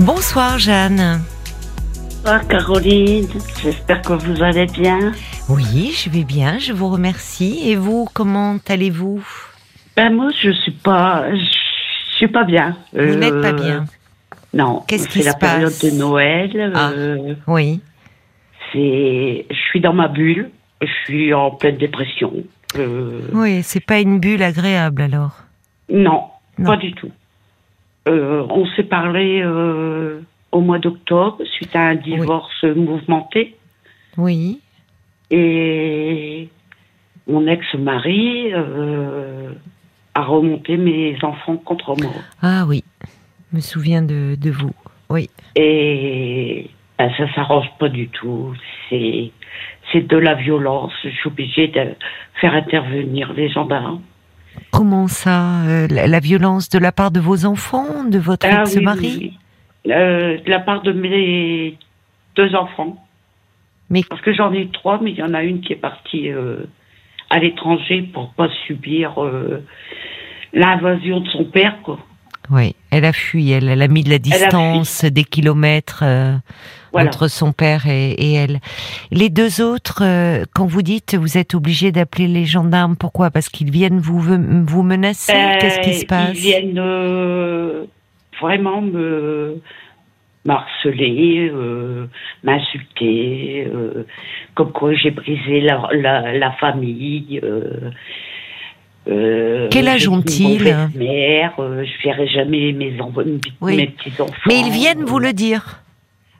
Bonsoir Jeanne. Bonsoir Caroline, j'espère que vous allez bien. Oui, je vais bien, je vous remercie. Et vous, comment allez-vous? Ben moi, je suis pas, je suis pas bien. Vous n'êtes pas bien. Non. Qu'est-ce qui C'est la se passe? période de Noël. Ah. euh, Oui. c'est, je suis dans ma bulle. Je suis en pleine dépression. Euh, Oui, c'est pas une bulle agréable alors? non, Non. pas du tout. Euh, on s'est parlé euh, au mois d'octobre suite à un divorce mouvementé Oui. et mon ex-mari euh, a remonté mes enfants contre moi. Ah oui, je me souviens de, de vous. Oui. Et ben, ça s'arrange pas du tout. C'est c'est de la violence. Je suis obligée de faire intervenir les gendarmes. Comment ça euh, la, la violence de la part de vos enfants, de votre Ah ex-mari oui, oui. Euh, de la part de mes deux enfants. Mais Parce que j'en ai trois, mais il y en a une qui est partie euh, à l'étranger pour pas subir l'invasion de son père. Quoi. Elle a fui, elle, elle a mis de la distance, des kilomètres euh, Voilà. entre son père et, et elle. Les deux autres, euh, quand vous dites vous êtes obligé d'appeler les gendarmes, pourquoi? Parce qu'ils viennent vous vous menacer? Ben, Qu'est-ce qui se passe? Ils viennent euh, vraiment me m'harceler, euh, m'insulter, euh, comme quoi j'ai brisé la, la, la famille. Euh, euh, Quel âge ont-ils Mère, euh, je verrai jamais mes, Oui. mes petits enfants. Mais ils viennent vous le dire.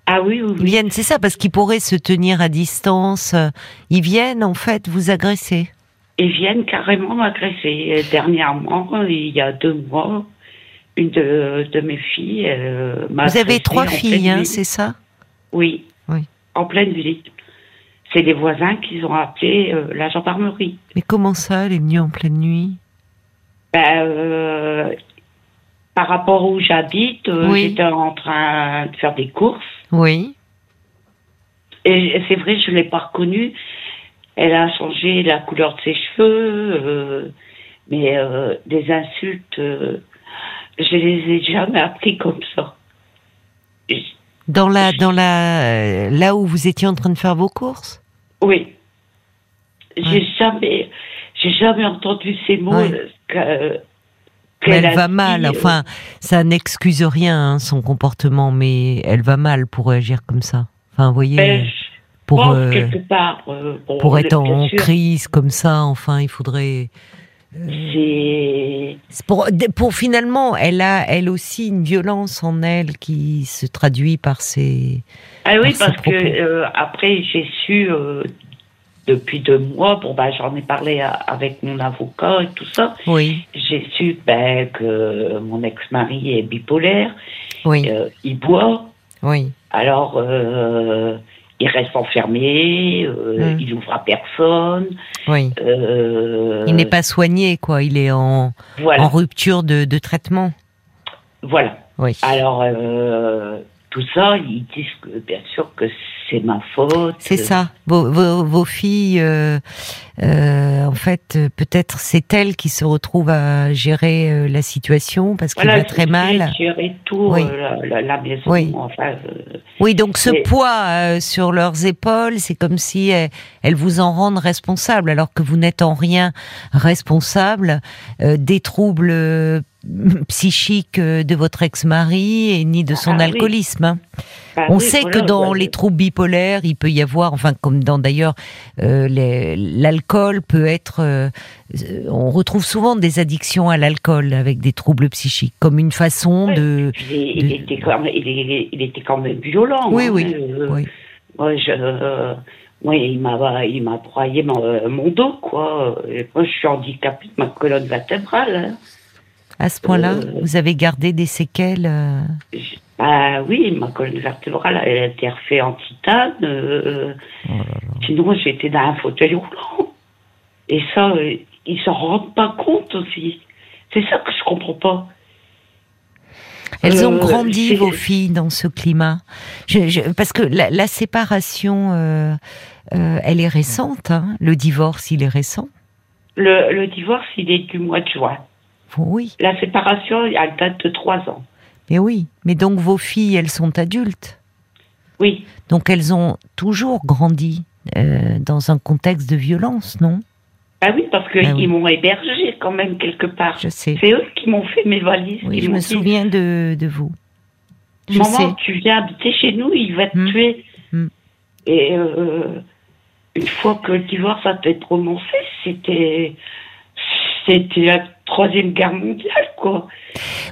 Ah oui, oui, Ils viennent, c'est ça, parce qu'ils pourraient se tenir à distance. euh, Ils viennent en fait vous agresser. Ils viennent carrément m'agresser. Et Dernièrement, il y a deux mois, une de, de mes filles euh, m'a Vous avez trois filles, hein, c'est ça? Oui. Oui. En pleine nuit. C'est les voisins qui ont appelé euh, la gendarmerie. Mais comment ça, elle est venue en pleine nuit? Ben, euh, par rapport où j'habite, euh, Oui. j'étais en train de faire des courses. Oui. Et c'est vrai, je ne l'ai pas reconnue. Elle a changé la couleur de ses cheveux. mais des insultes, je les ai jamais appris comme ça. Dans la, dans la, euh, là où vous étiez en train de faire vos courses? Oui. J'ai Ouais. jamais, j'ai jamais entendu ces mots. Ouais. euh, elle va dit, mal. euh, Enfin, ça n'excuse rien hein, son comportement, mais elle va mal pour réagir comme ça. Enfin, vous voyez, ben, pour euh, quelque part. euh, bon, pour être en sûr, crise comme ça, enfin, il faudrait. C'est Pour, pour finalement, elle a elle aussi une violence en elle qui se traduit par ses. ah oui Par parce que euh, après j'ai su euh, depuis deux mois. Bon ben j'en ai parlé à- avec mon avocat et tout ça. Oui, J'ai su ben, que mon ex-mari est bipolaire. oui, euh, il boit. oui. Alors, il reste enfermé, euh, Mm. il ouvre à personne. Oui. euh, Il n'est pas soigné, quoi. Il est en, Voilà, en rupture de, de traitement. voilà. Oui. Alors, euh, tout ça, ils disent que, bien sûr que c'est ma faute. C'est ça. Vos, vos, vos filles, euh, euh, en fait, euh, peut-être c'est elles qui se retrouvent à gérer la situation parce qu'il Voilà, va très mal. géré tout, Oui. la, la- la maison, Oui. enfin... Oui, donc ce poids sur leurs épaules, c'est comme si elles, elles vous en rendent responsable, alors que vous n'êtes en rien responsable des troubles psychiques euh, de votre ex-mari et ni de son Ah alcoolisme. hein. bah On oui, sait que dans les troubles bipolaires, il peut y avoir, enfin comme dans d'ailleurs euh, l'alcool peut être, euh, on retrouve souvent des addictions à l'alcool avec des troubles psychiques, comme une façon de, Il, était quand même, il, est- il était quand même violent. Oui, hein, oui, euh, oui. Moi, je, moi, il m'a, il m'a broyé mon, mon dos, quoi. Et moi, je suis handicapée de ma colonne vertébrale. hein. À ce point-là, Euh, vous avez gardé des séquelles. Bah oui, ma colonne vertébrale, elle a été refaite en titane. euh, Oh sinon, j'étais dans un fauteuil roulant. Et ça, euh, ils s'en rendent pas compte aussi. C'est ça que je comprends pas. Elles ont grandi, vos filles, dans ce climat. Je- je- parce que la, la séparation, elle est récente. hein. Le divorce, il est récent. Le, le divorce, il est du mois de juin. Oui. La séparation, elle date de trois ans. Et oui, mais donc vos filles, elles sont adultes. Oui. Donc elles ont toujours grandi euh, dans un contexte de violence, non? Ah oui, parce qu'ils Ah oui. m'ont hébergé quand même quelque part. Je sais. C'est eux qui m'ont fait mes valises. Oui, je me dit, souviens de, de vous. Je Maman, sais. tu viens habiter chez nous, il va te Hmm. tuer. Hmm. Et euh, une fois que le divorce a été prononcé, c'était c'était troisième guerre mondiale, quoi.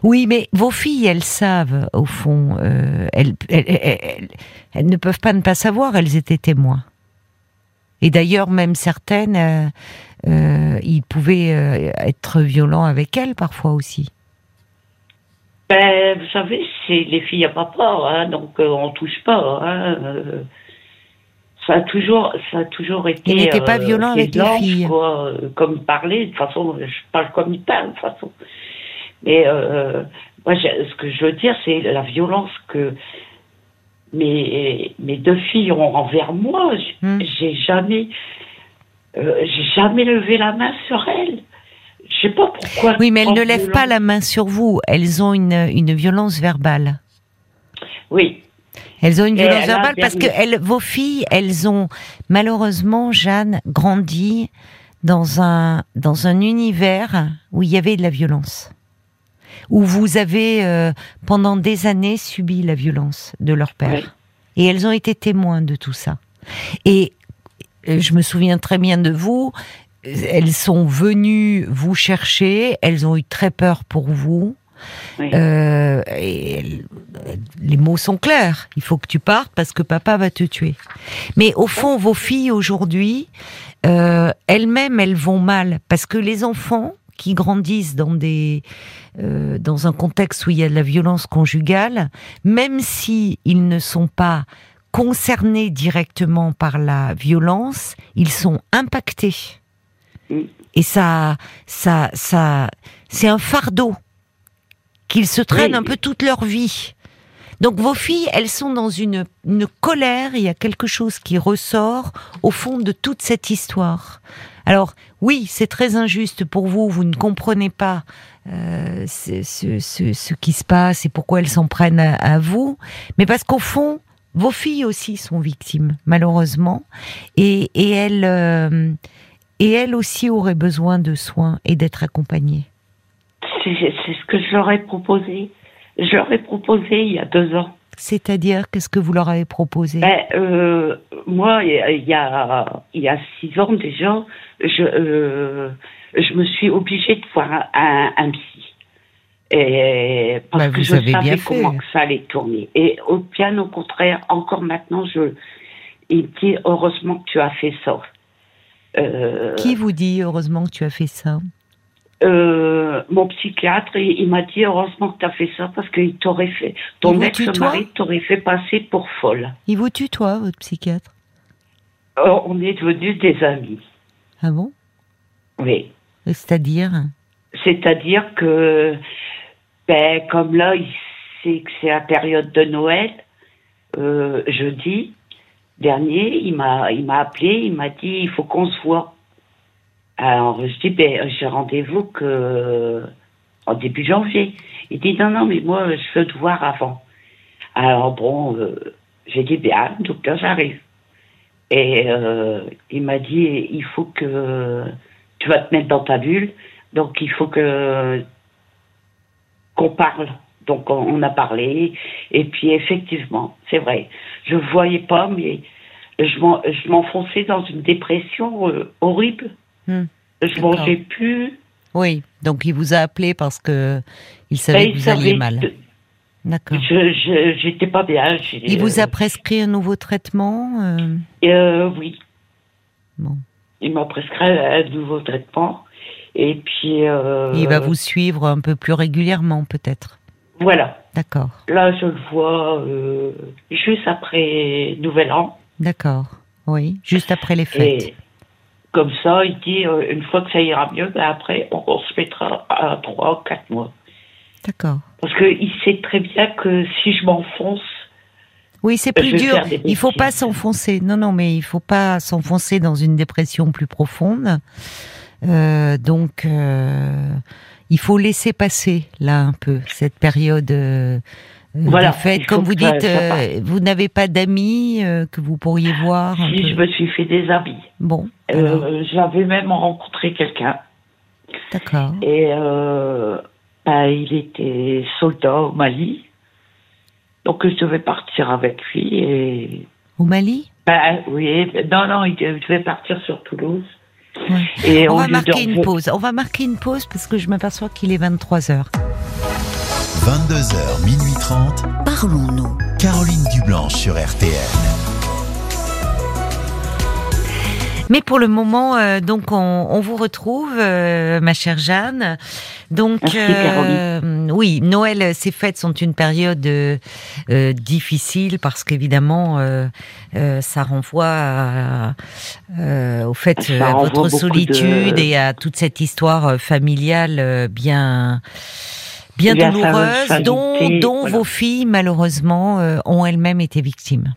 Oui, mais vos filles, elles savent, au fond, euh, elles, elles, elles- elles- elles ne peuvent pas ne pas savoir, elles étaient témoins. Et d'ailleurs, même certaines, euh, euh, ils pouvaient être violents avec elles parfois aussi. Ben, vous savez, c'est les filles à papa, hein, donc on touche pas. Hein, ça a toujours, ça a toujours été. Il n'était pas euh, violent avec les filles. Quoi, euh, comme parlait, de toute façon, je parle comme il parle, de toute façon. Mais euh, moi, ce que je veux dire, c'est la violence que mes, mes deux filles ont envers moi. J'ai jamais, euh, j'ai jamais levé la main sur elles. Je sais pas pourquoi. Oui, mais elles ne lèvent pas la main sur vous, elles ont une, une violence verbale. Oui. Elles ont une violence verbale parce que elles, vos filles, elles ont malheureusement, Jeanne, grandi dans un, dans un univers où il y avait de la violence. Où vous avez, euh, pendant des années, subi la violence de leur père. Oui. Et elles ont été témoins de tout ça. Et euh, je me souviens très bien de vous. Elles sont venues vous chercher. Elles ont eu très peur pour vous. Oui. Euh, et les mots sont clairs. Il faut que tu partes parce que papa va te tuer. Mais au fond, vos filles aujourd'hui, euh, elles-mêmes, elles vont mal parce que les enfants qui grandissent dans des euh, dans un contexte où il y a de la violence conjugale, même si ils ne sont pas concernés directement par la violence, ils sont impactés. Mm. Et ça, ça, ça, c'est un fardeau qu'ils se traînent Oui. un peu toute leur vie. Donc vos filles, elles sont dans une, une colère, il y a quelque chose qui ressort au fond de toute cette histoire. Alors oui, c'est très injuste pour vous, vous ne comprenez pas euh, ce, ce- ce- ce qui se passe et pourquoi elles s'en prennent à, à vous, mais parce qu'au fond, vos filles aussi sont victimes, malheureusement, et, et elles, euh, et elles aussi auraient besoin de soins et d'être accompagnées. C'est ce que je leur ai proposé. Je leur ai proposé il y a deux ans. C'est-à-dire, qu'est-ce que vous leur avez proposé? Ben, euh, moi, il y a- il y a, six ans déjà, je, euh, je me suis obligée de voir un, un, un psy. Et parce Ben, que je savais comment que ça allait tourner. Et au bien au contraire, encore maintenant, je, il me dit heureusement que tu as fait ça. Euh, Qui vous dit heureusement que tu as fait ça? Euh, mon psychiatre, il, il m'a dit heureusement que tu as fait ça parce qu'il t'aurait fait, ton ex-mari t'aurait fait passer pour folle. Il vous tutoie, votre psychiatre Euh, on est devenus des amis. Ah bon? Oui. C'est-à-dire? C'est-à-dire que, ben, comme là, il sait que c'est la période de Noël, euh, jeudi dernier, il m'a, il m'a appelé, il m'a dit, il faut qu'on se voit. Alors, je dis, ben, j'ai rendez-vous que, en début janvier. Il dit, non, non, mais moi, je veux te voir avant. Alors, bon, euh, j'ai dit, bien, donc là, j'arrive. Et euh, il m'a dit, il faut que tu vas te mettre dans ta bulle, donc il faut que qu'on parle. Donc on, a parlé, et puis effectivement, c'est vrai, je voyais pas, mais je m'enfonçais dans une dépression euh, horrible. Hmm, Je mangeais plus. Oui, donc il vous a appelé parce que il Ben, savait il que vous alliez mal. D'accord. Je j'étais pas bien. Il vous a prescrit un nouveau traitement euh, euh, oui, Bon. il m'a prescrit un nouveau traitement, et puis euh, Il va vous suivre un peu plus régulièrement, peut-être. voilà. D'accord. Là, je le vois juste après Nouvel An. D'accord. Oui, juste après les fêtes. Et comme ça, il dit, euh, une fois que ça ira mieux, ben après, on, on se mettra à trois ou quatre mois. D'accord. Parce qu'il sait très bien que si je m'enfonce, Oui, c'est Je plus dur. Il faut pas s'enfoncer. Non, non, mais il faut pas s'enfoncer dans une dépression plus profonde. Euh, donc, euh, il faut laisser passer là un peu cette période. Euh, voilà, fait, comme vous dites, vous n'avez pas d'amis que vous pourriez voir. Si je me suis fait des amis. Bon. J'avais même rencontré quelqu'un. D'accord. Et bah, il était soldat au Mali. Donc je devais partir avec lui et. Au Mali? Bah, Oui, non, non, il devait partir sur Toulouse. Et on, va marquer une pause. On va marquer une pause parce que je m'aperçois qu'il est 23h. 22h, minuit 30. Parlons-nous. Caroline Dublanche sur RTN. Mais pour le moment, euh, donc on, vous retrouve, euh, ma chère Jeanne. Donc euh, oui, Noël, ces fêtes sont une période difficile parce qu'évidemment, ça renvoie au fait à votre solitude et à toute cette histoire familiale bien bien douloureuse dont, dont vos filles malheureusement ont elles-mêmes été victimes.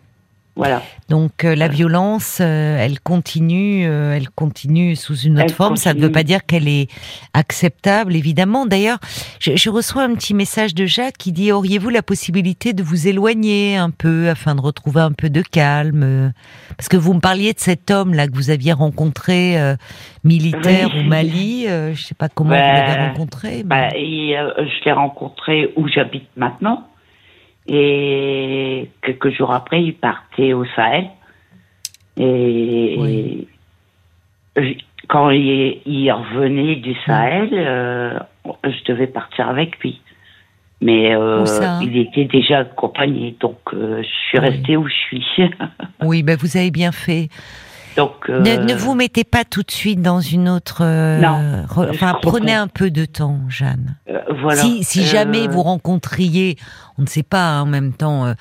Voilà. Donc euh, la violence, euh, elle continue, euh, elle continue sous une autre forme. Ça ne veut pas dire qu'elle est acceptable, évidemment. D'ailleurs, je, reçois un petit message de Jacques qui dit auriez-vous la possibilité de vous éloigner un peu afin de retrouver un peu de calme? Parce que vous me parliez de cet homme là que vous aviez rencontré militaire au Mali. je ne sais pas comment vous l'avez rencontré. Bah, je l'ai rencontré où j'habite maintenant. Et quelques jours après, il partait au Sahel. Et quand il, revenait du Sahel, euh, je devais partir avec lui. Mais euh, il était déjà accompagné, donc euh, je suis restée où je suis. oui, ben vous avez bien fait. Donc, ne, vous mettez pas tout de suite dans une autre. non. Enfin, prenez un peu de temps, Jeanne. voilà. Si, si jamais vous rencontriez on ne sait pas hein, en même temps euh,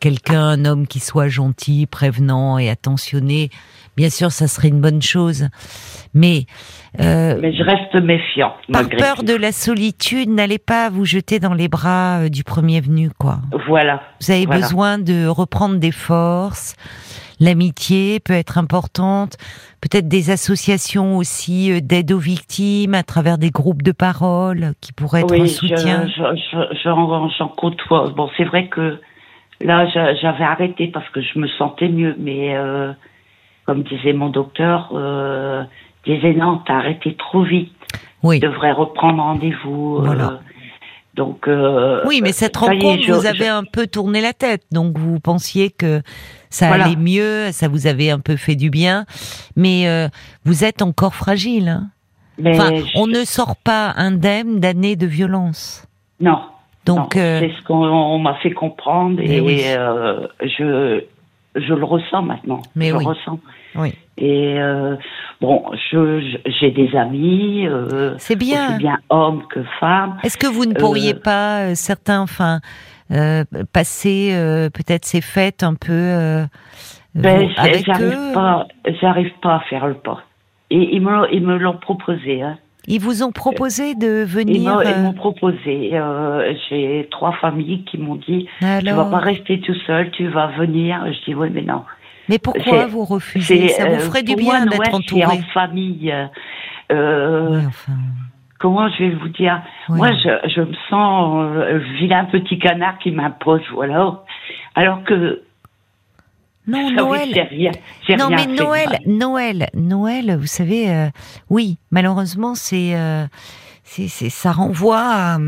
quelqu'un, un homme qui soit gentil, prévenant et attentionné. Bien sûr, ça serait une bonne chose, mais euh, mais je reste méfiant. Par peur de la solitude, n'allez pas vous jeter dans les bras euh, du premier venu, quoi. Voilà. Vous avez besoin de reprendre des forces. L'amitié peut être importante, peut-être des associations aussi euh, d'aide aux victimes à travers des groupes de parole qui pourraient être un soutien. J'en côtoie. Bon, c'est vrai que là, j'avais arrêté parce que je me sentais mieux, mais euh, comme disait mon docteur, euh, disait non, t'as arrêté trop vite. Oui. Tu devrais reprendre rendez-vous. Euh, voilà. Donc. Euh, oui, mais cette rencontre, vous avez un peu tourné la tête, donc vous pensiez que ça allait mieux, ça vous avait un peu fait du bien, mais euh, vous êtes encore fragile. Hein. enfin, on ne sort pas indemne d'années de violence. Non. Donc, euh, c'est ce qu'on m'a fait comprendre et, euh, je je le ressens maintenant. Mais je oui. le ressens. Oui. Et bon, je j'ai des amis. c'est bien. Aussi bien hommes que femmes. Est-ce que vous ne pourriez pas certains, enfin euh, passer euh, peut-être ces fêtes un peu euh, ben, avec eux? pas, J'arrive pas à faire le pas. Et ils me, ils me l'ont proposé. Hein. Ils vous ont proposé de venir Ils m'ont proposé. J'ai trois familles qui m'ont dit Alors... Tu vas pas rester tout seul, tu vas venir. Je dis Oui, mais non. Mais pourquoi vous refusez? Ça vous ferait du bien d'être entouré. en famille. Euh, enfin comment je vais vous dire? Moi, je, je, me sens euh, vilain petit canard qui m'impose, voilà. Alors que non, Noël. Rien, non, mais Noël, Noël, Noël, vous savez, euh, oui, malheureusement, c'est, euh, c'est, ça renvoie à,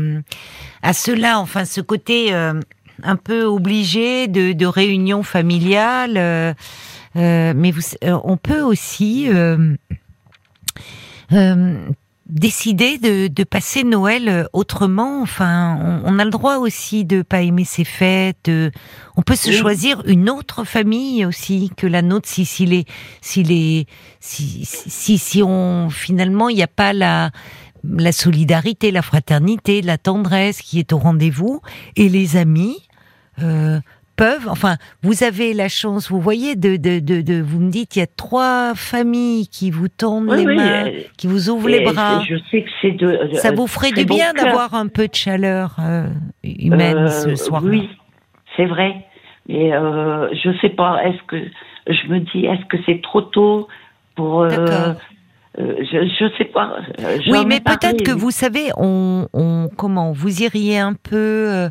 à, cela, enfin, ce côté euh, un peu obligé de, de réunion familiale. Euh, mais vous, on peut aussi décider de, de, passer Noël euh, autrement. Enfin, on, a le droit aussi de pas aimer ses fêtes. on peut se choisir une autre famille aussi que la nôtre si si les si les si si, si on finalement il n'y a pas la la solidarité, la fraternité, la tendresse qui est au rendez-vous et les amis. Euh, peuvent, enfin, vous avez la chance, vous voyez, de, de, de, vous me dites, il y a trois familles qui vous tendent les mains, euh, qui vous ouvrent les bras. Je sais que c'est de. Ça vous ferait du bien d'avoir un peu de chaleur euh, humaine euh, ce soir. Oui, c'est vrai. Mais euh, je sais pas. Est-ce que je me dis, est-ce que c'est trop tôt pour euh, je ne sais pas. euh, Oui, mais peut-être que vous savez, on, on comment vous iriez un peu euh,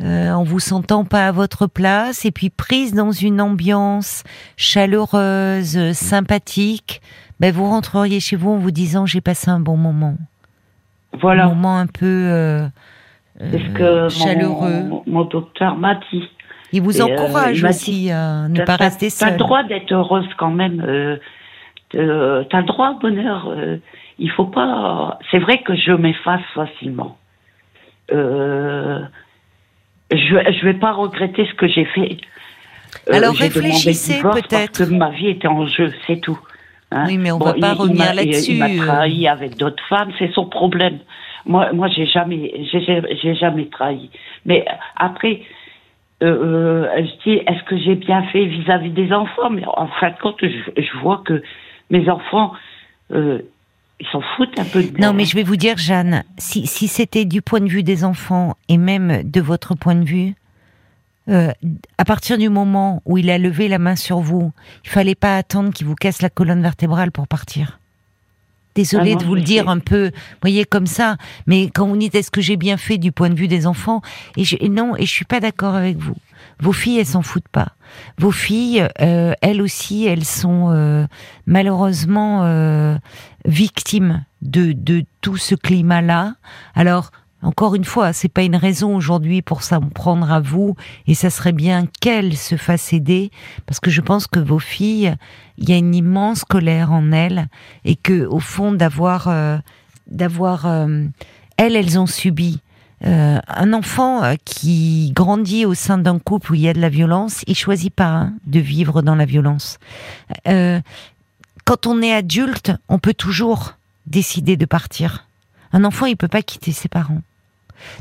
euh, en vous sentant pas à votre place et puis prise dans une ambiance chaleureuse, euh, sympathique. Ben vous rentreriez chez vous en vous disant j'ai passé un bon moment, un Voilà, moment un peu euh, euh, que chaleureux. mon, mon docteur m'a dit. Il vous Et, euh, encourage aussi à ne T'as- pas t'as- rester T'as seul. le droit d'être heureuse quand même. Euh, euh, t'as le droit au bonheur. euh, il faut pas. C'est vrai que je m'efface facilement. Euh, je je vais pas regretter ce que j'ai fait. Euh, Alors, réfléchissez peut-être. Parce que ma vie était en jeu, c'est tout. Hein. Oui, mais on va pas il- revenir là-dessus, Il m'a trahi avec d'autres femmes, c'est son problème. Moi, moi, j'ai jamais, j'ai jamais trahi. Mais après, euh, euh, je dis, est-ce que j'ai bien fait vis-à-vis des enfants? Mais en fin de compte, je, je vois que mes enfants, euh, ils s'en foutent un peu de Non, mais je vais vous dire, Jeanne, si, si c'était du point de vue des enfants et même de votre point de vue, euh, à partir du moment où il a levé la main sur vous, il fallait pas attendre qu'il vous casse la colonne vertébrale pour partir. Désolée Ah de vous le dire un peu, voyez comme ça, mais quand vous dites est-ce que j'ai bien fait du point de vue des enfants, et, je, et non, et je suis pas d'accord avec vous. Vos filles, elles s'en foutent pas. Vos filles, euh, elles aussi, elles sont euh, malheureusement euh, victimes de, de tout ce climat-là. Alors, encore une fois, c'est pas une raison aujourd'hui pour s'en prendre à vous, et ça serait bien qu'elles se fassent aider, parce que je pense que vos filles, il y a une immense colère en elles, et que au fond d'avoir, euh, d'avoir, euh, elles, elles ont subi. Euh, un enfant euh, qui grandit au sein d'un couple où il y a de la violence, il choisit pas hein, de vivre dans la violence. Euh, quand on est adulte, on peut toujours décider de partir. Un enfant, il peut pas quitter ses parents.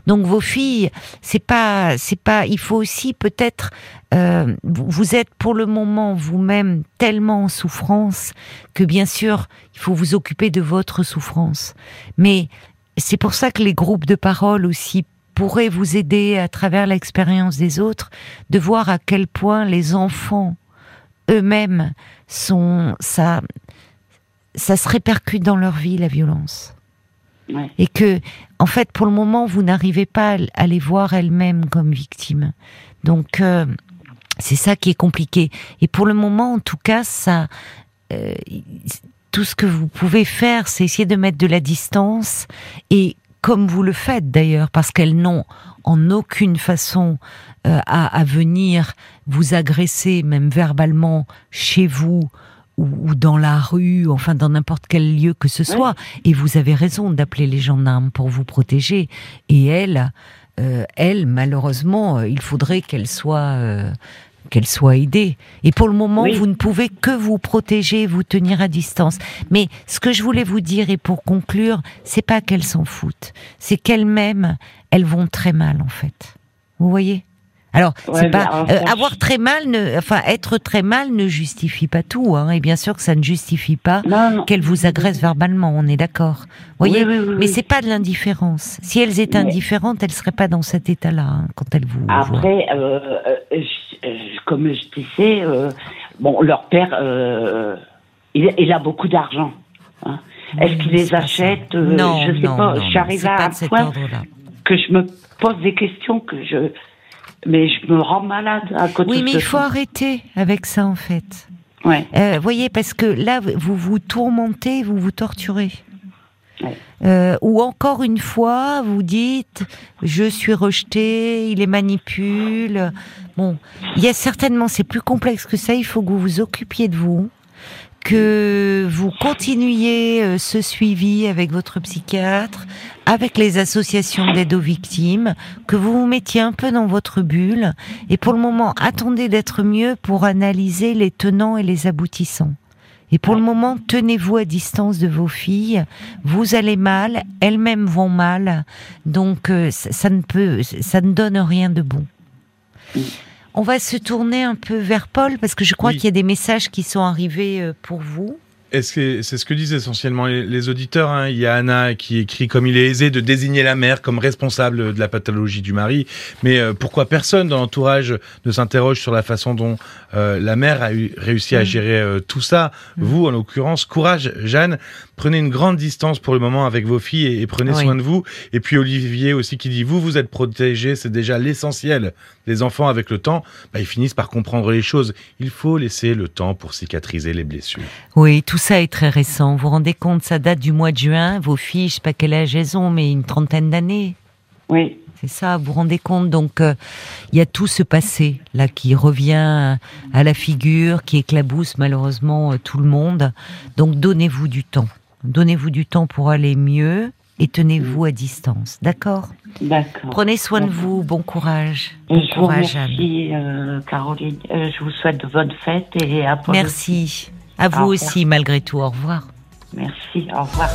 Donc vos filles, c'est pas, c'est pas. Il faut aussi peut-être. vous êtes pour le moment vous-même tellement en souffrance que bien sûr, il faut vous occuper de votre souffrance. Mais c'est pour ça que les groupes de parole aussi pourraient vous aider à travers l'expérience des autres de voir à quel point les enfants eux-mêmes sont ça ça se répercute dans leur vie la violence. Ouais. et que en fait pour le moment vous n'arrivez pas à les voir elles-mêmes comme victimes. Donc euh, c'est ça qui est compliqué. Et pour le moment en tout cas ça euh, tout ce que vous pouvez faire c'est essayer de mettre de la distance et comme vous le faites d'ailleurs parce qu'elles n'ont en aucune façon euh, à, à venir vous agresser même verbalement chez vous ou, ou dans la rue, enfin dans n'importe quel lieu que ce soit. Et vous avez raison d'appeler les gendarmes pour vous protéger. Et elle, euh, elle, malheureusement, euh, il faudrait qu'elle soit, euh, qu'elle soit aidée. Et pour le moment, Oui. vous ne pouvez que vous protéger, vous tenir à distance. Mais ce que je voulais vous dire, et pour conclure, c'est pas qu'elles s'en foutent, c'est qu'elles-mêmes, elles vont très mal en fait. Vous voyez? Alors, Ouais, c'est mais pas alors, euh, avoir très mal, ne, enfin être très mal ne justifie pas tout, hein, et bien sûr que ça ne justifie pas qu'elles vous agressent verbalement, on est d'accord. Voyez, Oui, oui, oui, mais c'est pas de l'indifférence. Si elles étaient Mais- indifférentes, elles seraient pas dans cet état-là hein, quand elles vous. Après, euh, euh, je- comme je disais, bon, leur père, il, il a beaucoup d'argent. hein. Est-ce qu'il les achète Non, Je sais non, pas. c'est à pas un de cet point que je me pose des questions que je, mais je me rends malade à côté Oui, de mais ce il faut arrêter avec ça en fait. Ouais. Euh, voyez, parce que là, vous vous tourmentez, vous vous torturez. Ouais. Euh, ou encore une fois, vous dites, je suis rejeté, il les manipule. Bon, il y a certainement, c'est plus complexe que ça. Il faut que vous vous occupiez de vous, que vous continuiez euh, ce suivi avec votre psychiatre, avec les associations d'aide aux victimes, que vous vous mettiez un peu dans votre bulle. Et pour le moment, attendez d'être mieux pour analyser les tenants et les aboutissants. Et pour le moment, tenez-vous à distance de vos filles. Vous allez mal, elles-mêmes vont mal, donc euh, ça, ça ne peut, ça ne donne rien de bon. On va se tourner un peu vers Paul parce que je crois Oui. qu'il y a des messages qui sont arrivés euh, pour vous. Est-ce que c'est ce que disent essentiellement les, les auditeurs hein Il y a Anna qui écrit comme il est aisé de désigner la mère comme responsable de la pathologie du mari, mais euh, pourquoi personne dans l'entourage ne s'interroge sur la façon dont euh, la mère a eu, réussi à Mm. gérer euh, tout ça Mm. Vous, en l'occurrence, courage, Jeanne. Prenez une grande distance pour le moment avec vos filles et, et prenez Oui. soin de vous. Et puis Olivier aussi qui dit vous, vous êtes protégés, c'est déjà l'essentiel. Les enfants, avec le temps, bah, ils finissent par comprendre les choses. Il faut laisser le temps pour cicatriser les blessures. Oui, tout ça est très récent. Vous vous rendez compte, ça date du mois de juin. Vos filles, je sais pas quel âge elles ont, mais une trentaine d'années. Oui. C'est ça, vous vous rendez compte Donc, euh, il y a tout ce passé là qui revient à la figure, qui éclabousse malheureusement euh, tout le monde. Donc, donnez-vous du temps. Donnez-vous du temps pour aller mieux et tenez-vous à distance. D'accord? D'accord. Prenez soin de vous. Bon courage. Je Bon vous courage, Anne. remercie, euh, Caroline. Euh, je vous souhaite de bonnes fêtes et à Merci. À vous Au aussi, malgré tout. Au revoir. Merci. Au revoir.